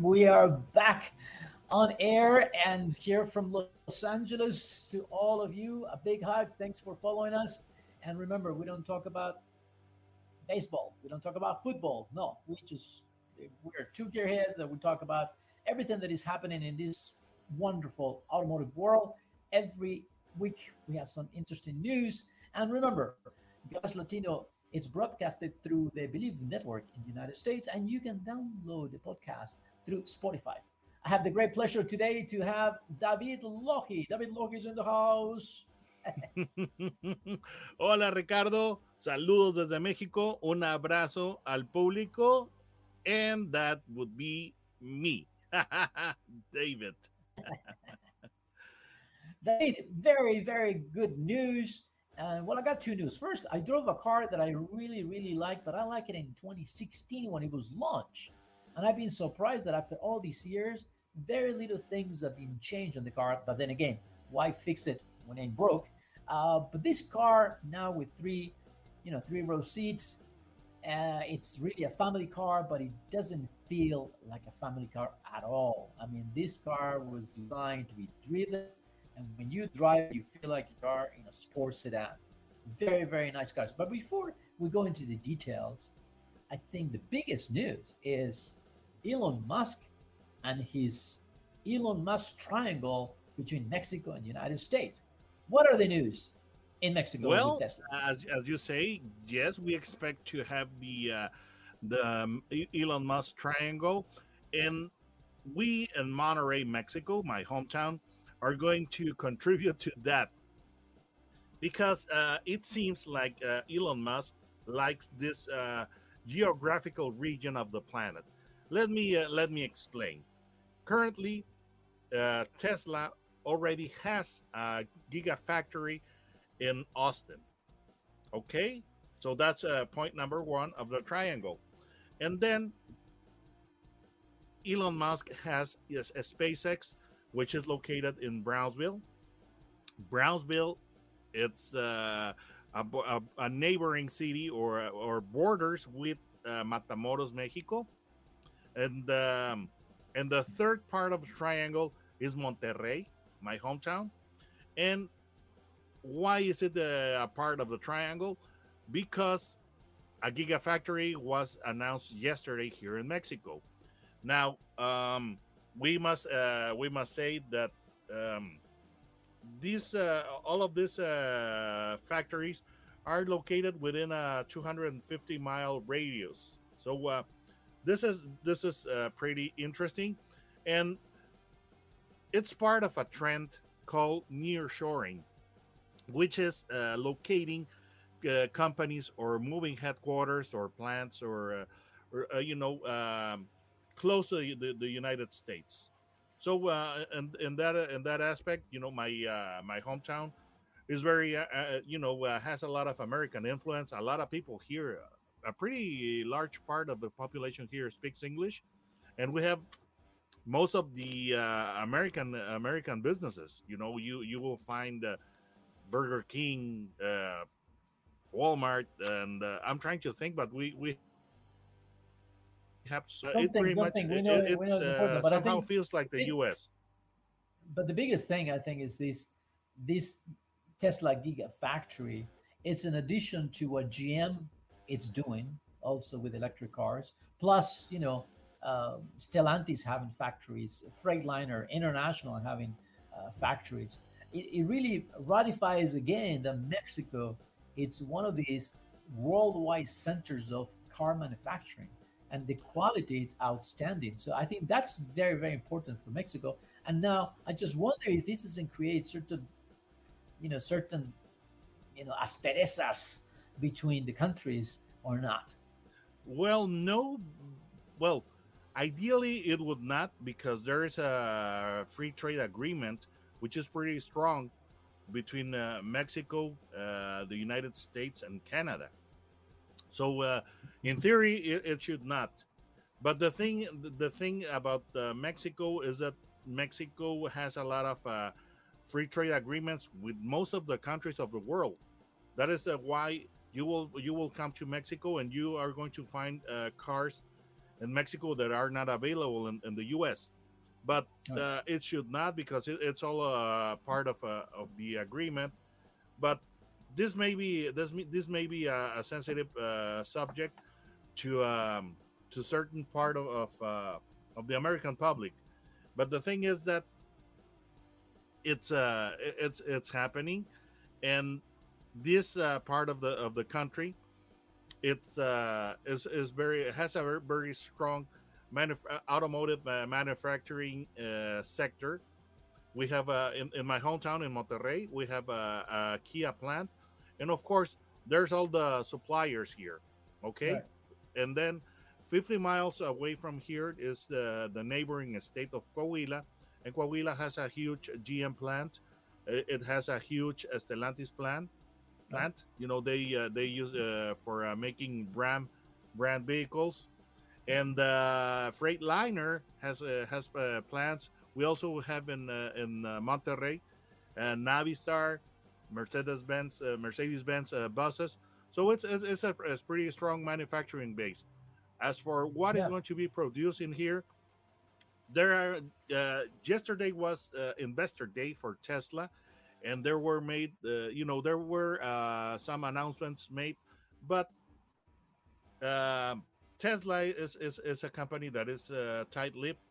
We are back on air and here from Los Angeles to all of you. A big hug. Thanks for following us. And remember, we don't talk about baseball. We don't talk about football. No, we just we're two gearheads and we talk about everything that is happening in this wonderful automotive world. Every week we have some interesting news. And remember, Gas Latino it's broadcasted through the Bleav Network in the United States, and you can download the podcast through Spotify. I have the great pleasure today to have David Logi. David Logi is in the house. Hola Ricardo, saludos desde México, un abrazo al público, and that would be me, David. David, very, very good news. And well, I got two news. First, I drove a car that I really, really like, but I like it in 2016 when it was launched. And I've been surprised that after all these years, very little things have been changed on the car. But then again, why fix it when it broke? Uh, but this car now with three, you know, three row seats, uh, it's really a family car, but it doesn't feel like a family car at all. I mean, this car was designed to be driven, and when you drive, you feel like you are in a sports sedan. Very, very nice cars. But before we go into the details, I think the biggest news is Elon Musk and his Elon Musk triangle between Mexico and the United States. What are the news in Mexico Well, as, as you say, yes, we expect to have the uh, the um, Elon Musk triangle, and we in Monterrey, Mexico, my hometown, are going to contribute to that because uh, it seems like uh, Elon Musk likes this uh, geographical region of the planet. Let me uh, let me explain. Currently, uh, Tesla already has a gigafactory in Austin. Okay, so that's uh, point number one of the triangle, and then Elon Musk has yes, SpaceX, which is located in Brownsville. Brownsville, it's uh, a, a, a neighboring city or or borders with uh, Matamoros, Mexico, and um, and the third part of the triangle is Monterrey, my hometown, and why is it uh, a part of the triangle? Because a gigafactory was announced yesterday here in Mexico. Now, um, we must uh, we must say that um, these uh, all of these uh, factories are located within a 250 mile radius. So uh, this is this is uh, pretty interesting, and it's part of a trend called nearshoring, which is uh, locating uh, companies or moving headquarters or plants or, uh, or uh, you know um, close to the, the United States. So uh, and in that in that aspect, you know, my my hometown is very you know has a lot of American influence. A lot of people here, a pretty large part of the population here speaks English, and we have most of the uh, American American businesses. You know, you you will find uh, Burger King, uh, Walmart, and uh, I'm trying to think, but we we have s- it pretty much something. We it, know- it- we know it's, uh, somehow think feels like the it- U.S. but the biggest thing I think is this this Tesla Gigafactory. It's an addition to what GM it's doing also with electric cars. Plus, you know, uh, Stellantis having factories, Freightliner International having uh, factories. It, it really ratifies again that Mexico it's one of these worldwide centers of car manufacturing. and the quality is outstanding. So I think that's very, very important for Mexico. And now I just wonder if this doesn't create certain, you know, certain, you know, asperezas between the countries or not. Well, no. Well, ideally it would not because there is a free trade agreement which is pretty strong between uh, Mexico, uh, the United States, and Canada. So, uh, in theory, it, it, should not. But the thing, the thing about uh, Mexico is that Mexico has a lot of uh, free trade agreements with most of the countries of the world. That is uh, why you will you will come to Mexico and you are going to find cars in Mexico that are not available in, in the U.S but uh, it should not because it, it's all a part of uh, of the agreement. But this may be this this may be a, a sensitive uh, subject to um, to certain part of of, uh, of the American public. But the thing is that it's uh it's it's happening, and this uh, part of the of the country, it's uh is is very it has a very, strong manuf- uh, automotive uh, manufacturing uh, sector. We have uh, in, in my hometown in Monterrey, we have a, a, Kia plant, and of course, there's all the suppliers here. Okay, right. and then 50 miles away from here is the the neighboring state of Coahuila, and Coahuila has a huge GM plant. It has a huge Stellantis plant. Plant, you know, they uh, they use uh, for making Ram brand vehicles and uh, Freightliner has uh, has uh, plants. We also have in uh, in uh, Monterrey, and Navistar, Mercedes Benz, uh, Mercedes Benz buses. So it's it's a, it's pretty strong manufacturing base. As for what yeah. is going to be produced in here, there are yesterday was investor day for Tesla, and there were made you know there were some announcements made, but. Um, Tesla is, is, is a company that is uh, tight-lipped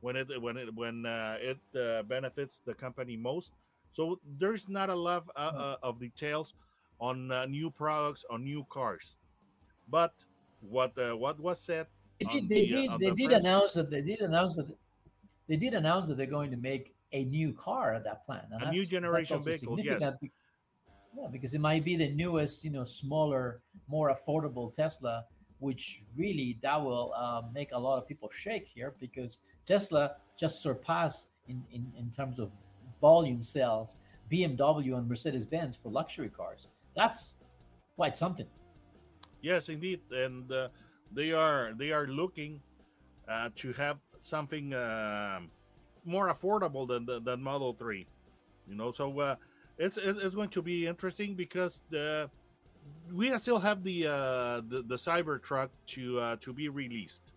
when it when it when uh, it uh, benefits the company most. So there's not a lot of, uh, hmm. uh, of details on uh, new products on new cars. But what what was said? They did. They the, did. they the did announce that they did announce that they did announce that they're going to make a new car at that plant. And a new generation vehicle. Yes. Yeah, because it might be the newest, you know, smaller, more affordable Tesla which really that will uh, make a lot of people shake here because Tesla just surpassed in, in, in terms of volume sales BMW and Mercedes Benz for luxury cars. That's quite something. Yes, indeed, and uh, they are they are looking uh, to have something uh, more affordable than the, than Model Three. You know, so uh, it's it's going to be interesting because the we still have the uh, the, the Cybertruck to uh, to be released,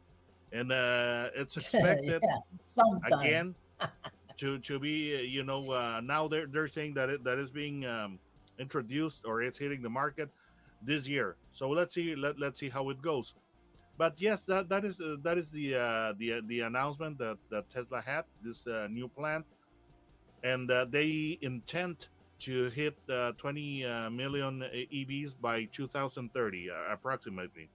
and uh, it's expected yeah, again to to be uh, you know uh, now they're they're saying that it that is being um, introduced or it's hitting the market this year. So let's see let let's see how it goes. But yes, that that is uh, that is the uh, the the announcement that that Tesla had this uh, new plant, and uh, they intend to hit uh, 20 uh, million EVs by 2030, uh, approximately.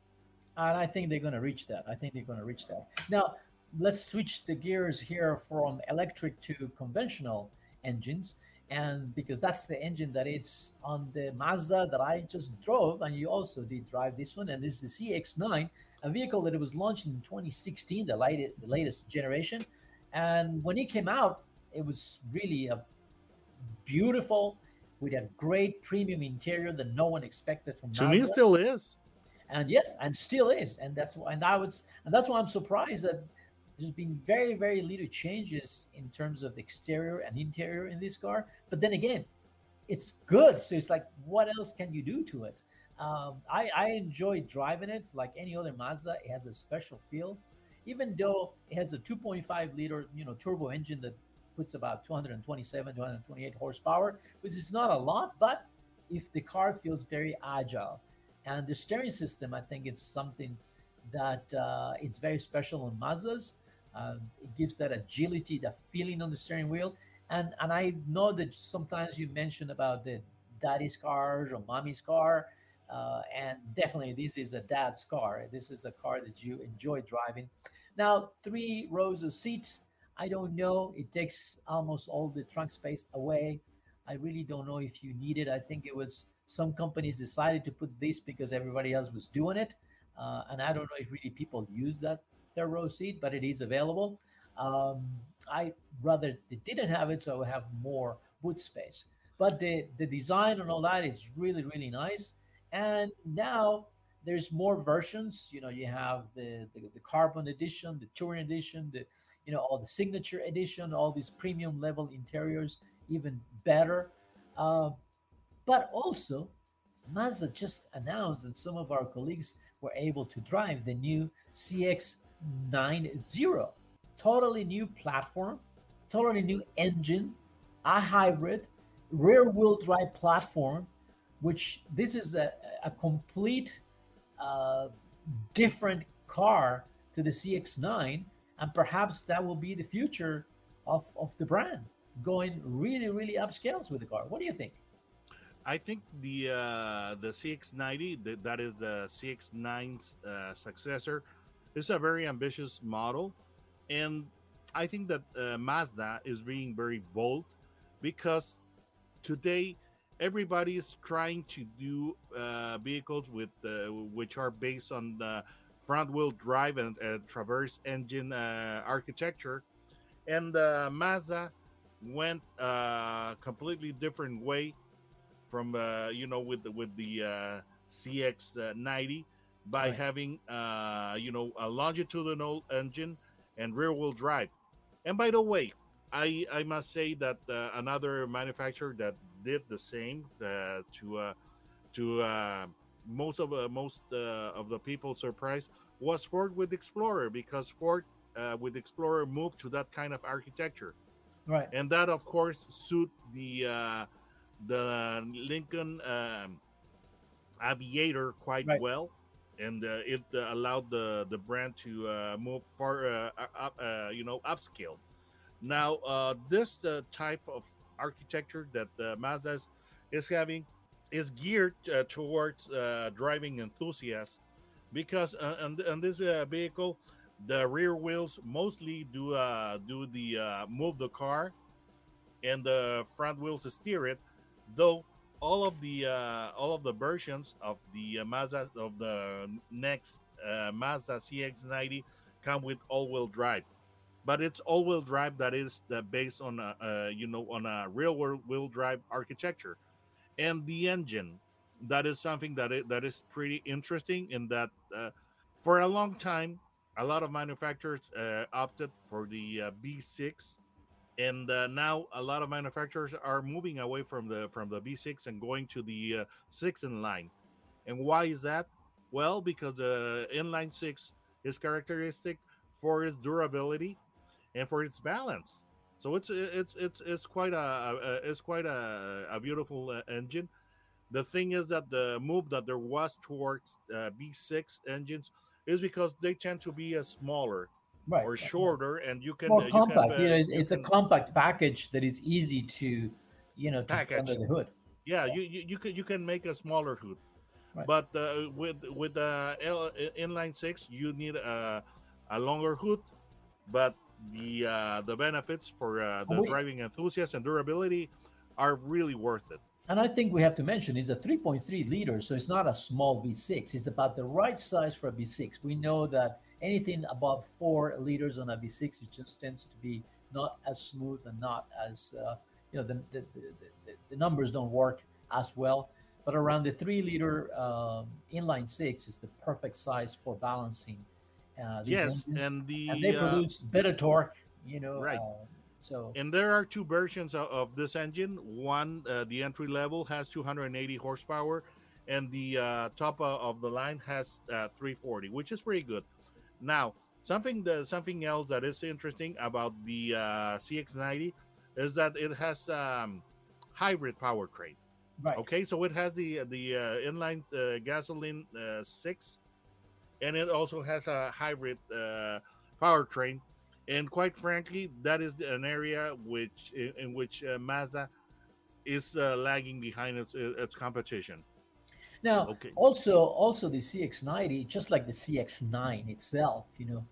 And I think they're going to reach that. I think they're going to reach that. Now, let's switch the gears here from electric to conventional engines. And because that's the engine that it's on the Mazda that I just drove, and you also did drive this one, and this is the CX9, a vehicle that it was launched in 2016, the latest, the latest generation. And when it came out, it was really a beautiful with a great premium interior that no one expected from to Mazda. me still is and yes and still is and that's why and i was and that's why i'm surprised that there's been very very little changes in terms of exterior and interior in this car but then again it's good so it's like what else can you do to it um, I, I enjoy driving it like any other mazda it has a special feel even though it has a 2.5 liter you know turbo engine that puts about 227, 228 horsepower, which is not a lot, but if the car feels very agile. And the steering system, I think it's something that uh, it's very special on Mazdas. Uh, it gives that agility, that feeling on the steering wheel. And and I know that sometimes you mention about the daddy's cars or mommy's car. uh, and definitely this is a dad's car. This is a car that you enjoy driving. Now, three rows of seats. I don't know. It takes almost all the trunk space away. I really don't know if you need it. I think it was some companies decided to put this because everybody else was doing it, uh, and I don't know if really people use that third row seat, but it is available. Um, I rather they didn't have it, so I have more boot space. But the the design and all that is really really nice. And now there's more versions. You know, you have the, the, the carbon edition, the touring edition, the you know all the signature edition, all these premium level interiors, even better. Uh, but also, Mazda just announced, and some of our colleagues were able to drive the new CX90, totally new platform, totally new engine, a hybrid, rear wheel drive platform which this is a, a complete uh, different car to the CX9, and perhaps that will be the future of, of the brand, going really, really upscales with the car. What do you think? I think the uh, the CX90, the, that is the CX9's uh, successor, is a very ambitious model, and I think that uh, Mazda is being very bold because today everybody is trying to do uh, vehicles with uh, which are based on the front wheel drive and uh, traverse engine uh, architecture. And uh, mazda went a uh, completely different way from you know with the, with the cx90 by right. having you know a longitudinal engine and rear wheel drive and by the way I, I must say that another manufacturer that did the same uh, to uh, to uh, most of uh, most uh, of the people surprised was Ford with Explorer because Ford uh, with Explorer moved to that kind of architecture, right? And that of course suit the uh, the Lincoln um, Aviator quite right. well, and uh, it uh, allowed the the brand to uh, move far uh, up, uh, you know upscale. Now uh, this type of architecture that Mazda is having is geared towards driving enthusiasts because on, on, this vehicle the rear wheels mostly do do the move the car and the front wheels steer it though all of the all of the versions of the Mazda of the next Mazda CX90 come with all-wheel drive. But it's all-wheel drive that is uh, based on a, uh, you know on a real world wheel drive architecture. And the engine that is something that it, that is pretty interesting in that uh, for a long time a lot of manufacturers uh, opted for the uh, V6 and uh, now a lot of manufacturers are moving away from the from the V6 and going to the uh, six in line and why is that well because the inline six is characteristic for its durability and for its balance. So it's it's it's it's quite a, a it's quite a, a beautiful uh, engine. The thing is that the move that there was towards uh, V6 engines is because they tend to be a smaller right. or shorter, and you can more uh, compact. You, can, you know, it's, it's can, a compact package that is easy to, you know, to under the hood. Yeah, yeah, you, you you can you can make a smaller hood, right. but uh, with with the L, inline six, you need a a longer hood, but the uh, the benefits for uh, the we, driving enthusiast and durability are really worth it. And I think we have to mention it's a 3.3 liter, so it's not a small V6. It's about the right size for a V6. We know that anything above four liters on a V6 it just tends to be not as smooth and not as uh, you know the the, the, the, numbers don't work as well. But around the three liter um, inline six is the perfect size for balancing uh, yes, engines, and the and they uh, produce better torque. You know, right. Uh, so and there are two versions of, of this engine. One, uh, the entry level has 280 horsepower, and the uh, top of the line has uh, 340, which is pretty good. Now, something that something else that is interesting about the uh, CX90 is that it has um, hybrid powertrain. Right. Okay, so it has the the uh, inline uh, gasoline uh, six and it also has a hybrid uh, powertrain. And quite frankly, that is an area which in, in which uh, Mazda is uh, lagging behind its, its competition. Now, Okay. also, also the CX90, just like the CX9 itself, you know,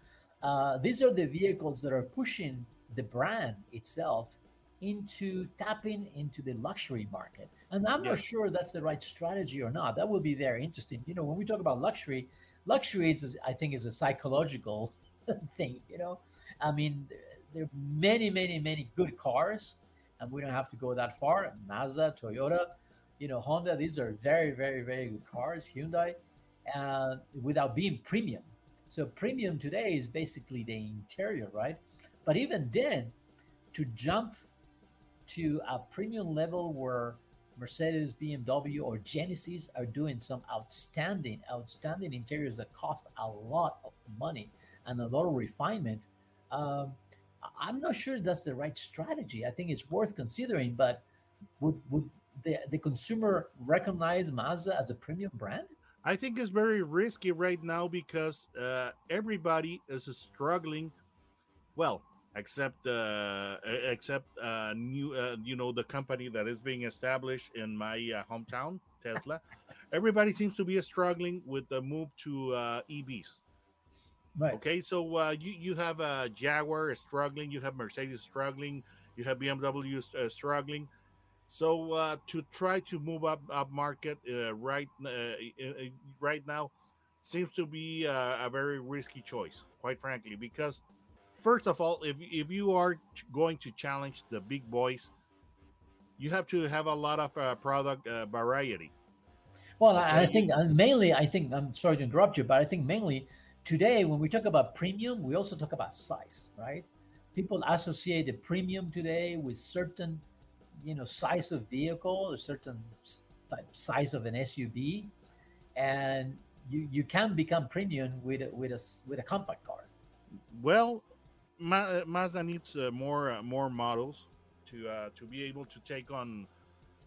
uh, these are the vehicles that are pushing the brand itself into tapping into the luxury market. And I'm Yeah. not sure that's the right strategy or not. That would be very interesting. You know, when we talk about luxury, luxury is, I think, is a psychological thing. You know, I mean, there, there are many, many, many good cars, and we don't have to go that far. Mazda, Toyota, you know, Honda. These are very, very, very good cars. Hyundai, uh, without being premium. So premium today is basically the interior, right? But even then, to jump to a premium level where Mercedes, BMW, or Genesis are doing some outstanding, outstanding interiors that cost a lot of money and a lot of refinement. Um, I'm not sure that's the right strategy. I think it's worth considering, but would would the, the consumer recognize Mazda as a premium brand? I think it's very risky right now because uh, everybody is struggling. Well, except uh, except uh, new, uh, you know, the company that is being established in my uh, hometown, Tesla. everybody seems to be struggling with the move to uh, EVs. Right. Okay, so uh, you you have uh, Jaguar struggling, you have Mercedes struggling, you have BMW uh, struggling. So uh, to try to move up up market uh, right uh, right now seems to be uh, a very risky choice, quite frankly, because first of all, if if you are going to challenge the big boys, you have to have a lot of uh, product uh, variety. Well, I, I think uh, mainly, I think I'm sorry to interrupt you, but I think mainly today when we talk about premium, we also talk about size, right? People associate the premium today with certain, you know, size of vehicle, a certain type size of an SUV, and you you can become premium with a, with a with a compact car. Well, Ma- uh, Mazda needs uh, more uh, more models to uh, to be able to take on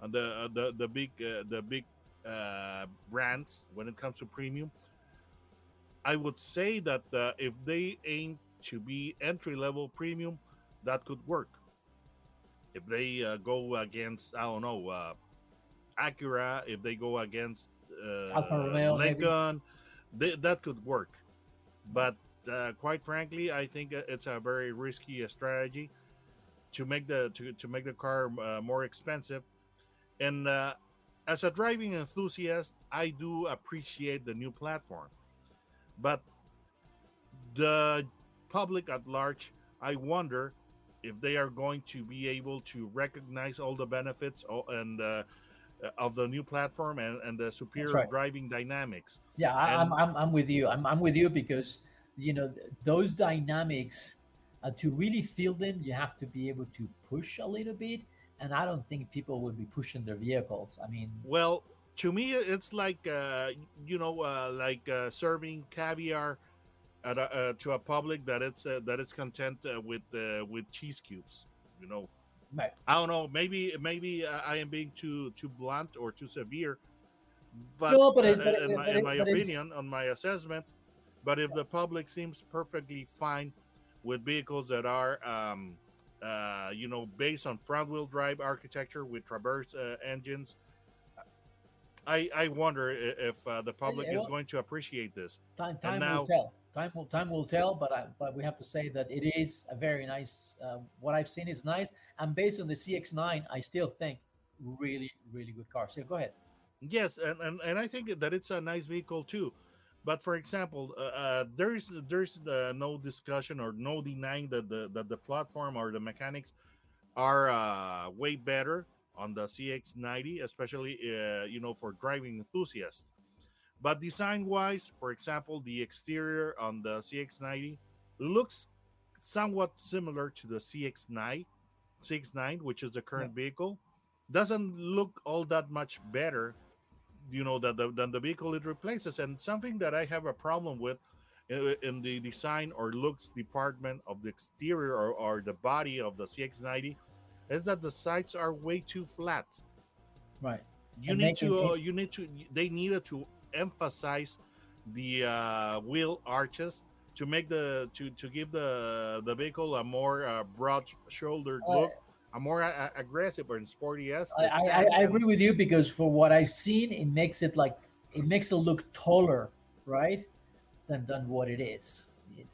uh, the uh, the the big the big brands when it comes to premium. I would say that if they aim to be entry level premium, that could work. If they uh, go against I don't know uh, Acura, if they go against uh, Alfa Romeo. Lincoln, they, that could work. But uh, quite frankly, I think uh, it's a very risky strategy to make the to, to make the car uh, more expensive. And uh, as a driving enthusiast, I do appreciate the new platform, but the public at large, I wonder if they are going to be able to recognize all the benefits and uh, of the new platform and, and the superior right. driving dynamics. Yeah, I, And- I'm, I'm I'm with you. I'm I'm with you because you know those dynamics uh, to really feel them, you have to be able to push a little bit, and I don't think people will be pushing their vehicles. I mean, Well, to me, it's like uh, you know, uh, like uh, serving caviar at a, uh, to a public that it's uh, that it's content uh, with uh, with cheese cubes. You know, right. I don't know. Maybe maybe I am being too too blunt or too severe, but, No, but it- uh, but it- in my, but in my it's- opinion, on my assessment, but if the public seems perfectly fine with vehicles that are um, uh, you know based on front wheel drive architecture with traverse uh, engines. I, I wonder if uh, the public yeah, is well- going to appreciate this. Time time now- will tell. Time will time will tell. But I but we have to say that it is a very nice. Uh, what I've seen is nice, and based on the CX9, I still think really really good car. So go ahead. Yes, and, and, and I think that it's a nice vehicle too. But for example, uh, uh, there's there's uh, no discussion or no denying that the that the platform or the mechanics are uh, way better on the CX90, especially uh, you know for driving enthusiasts. But design wise, for example, the exterior on the CX90 looks somewhat similar to the CX9, CX9, which is the current vehicle. Doesn't look all that much better you know that the, than the vehicle it replaces and something that i have a problem with in, in the design or looks department of the exterior or, or the body of the cx90 is that the sides are way too flat Right. you And need to uh, you need to they needed to emphasize the uh, wheel arches to make the to to give the the vehicle a more uh, broad shouldered Uh, look a more a- a- aggressive and sporty I, I- I agree with you because for what I've seen, it makes it like it makes it look taller, right, than than what it is.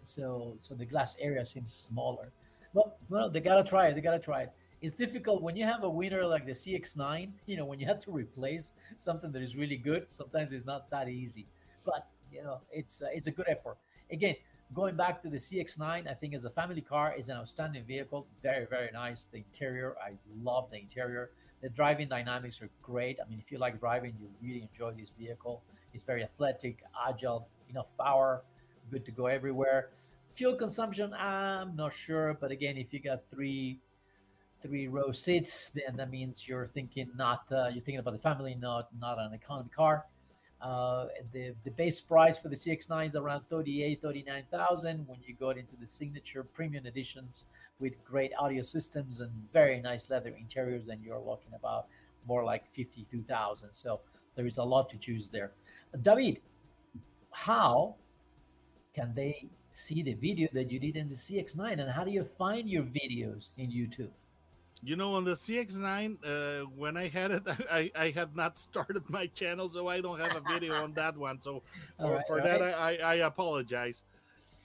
So so the glass area seems smaller. But well, they gotta try it. They gotta try it. It's difficult when you have a winner like the CX9. You know, when you have to replace something that is really good, sometimes it's not that easy. But you know, it's uh, it's a good effort. Again, going back to the CX9, I think as a family car, is an outstanding vehicle. Very very nice. The interior, I love the interior. The driving dynamics are great. I mean, if you like driving, you really enjoy this vehicle. It's very athletic, agile, enough power, good to go everywhere. Fuel consumption, I'm not sure, but again, if you got three three row seats, then that means you're thinking not uh, you're thinking about the family, not not an economy car. Uh, the the base price for the CX9 is around 38, 39,000. When you go into the signature premium editions with great audio systems and very nice leather interiors, then you're looking about more like 52,000. So there is a lot to choose there. David, how can they see the video that you did in the CX9 and how do you find your videos in YouTube? You know, on the CX9, uh, when I had it, I, I had not started my channel, so I don't have a video on that one. So for, right, for that, I, I, apologize.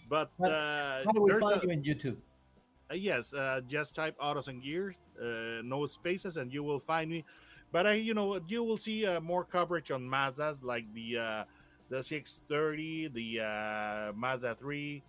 But uh, how do we find a, you in YouTube? Uh, yes, uh, just type autos and gears, uh, no spaces, and you will find me. But I, you know, you will see uh, more coverage on Mazdas like the uh, the CX30, the uh, Mazda 3,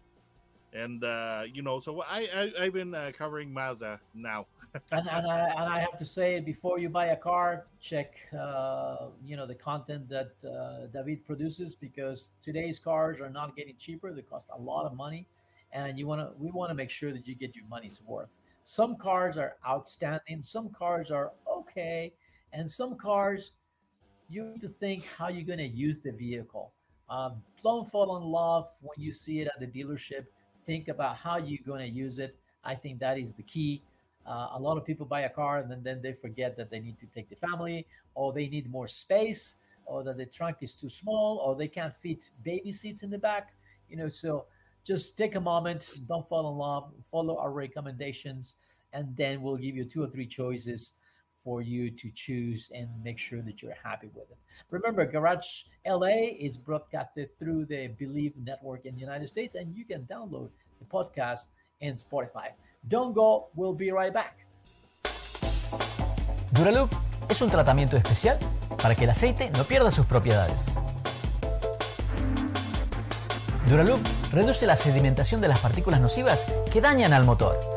and uh, you know, so I, I have been uh, covering Mazda now. and, and, I, and I have to say, before you buy a car, check uh, you know the content that uh, David produces because today's cars are not getting cheaper; they cost a lot of money, and you want to we want to make sure that you get your money's worth. Some cars are outstanding, some cars are okay, and some cars you need to think how you're going to use the vehicle. Um, don't fall in love when you see it at the dealership. Think about how you're going to use it. I think that is the key. Uh, a lot of people buy a car and then, then they forget that they need to take the family or they need more space or that the trunk is too small or they can't fit baby seats in the back. You know, so just take a moment, don't fall in love, follow our recommendations, and then we'll give you two or three choices for you to choose and make sure that you're happy with it. Remember, Garage LA is broadcasted through the Believe Network in the United States, and you can download the podcast in Spotify. Don't go, we'll be right back. Duraloop es un tratamiento especial para que el aceite no pierda sus propiedades. Duraloop reduce la sedimentación de las partículas nocivas que dañan al motor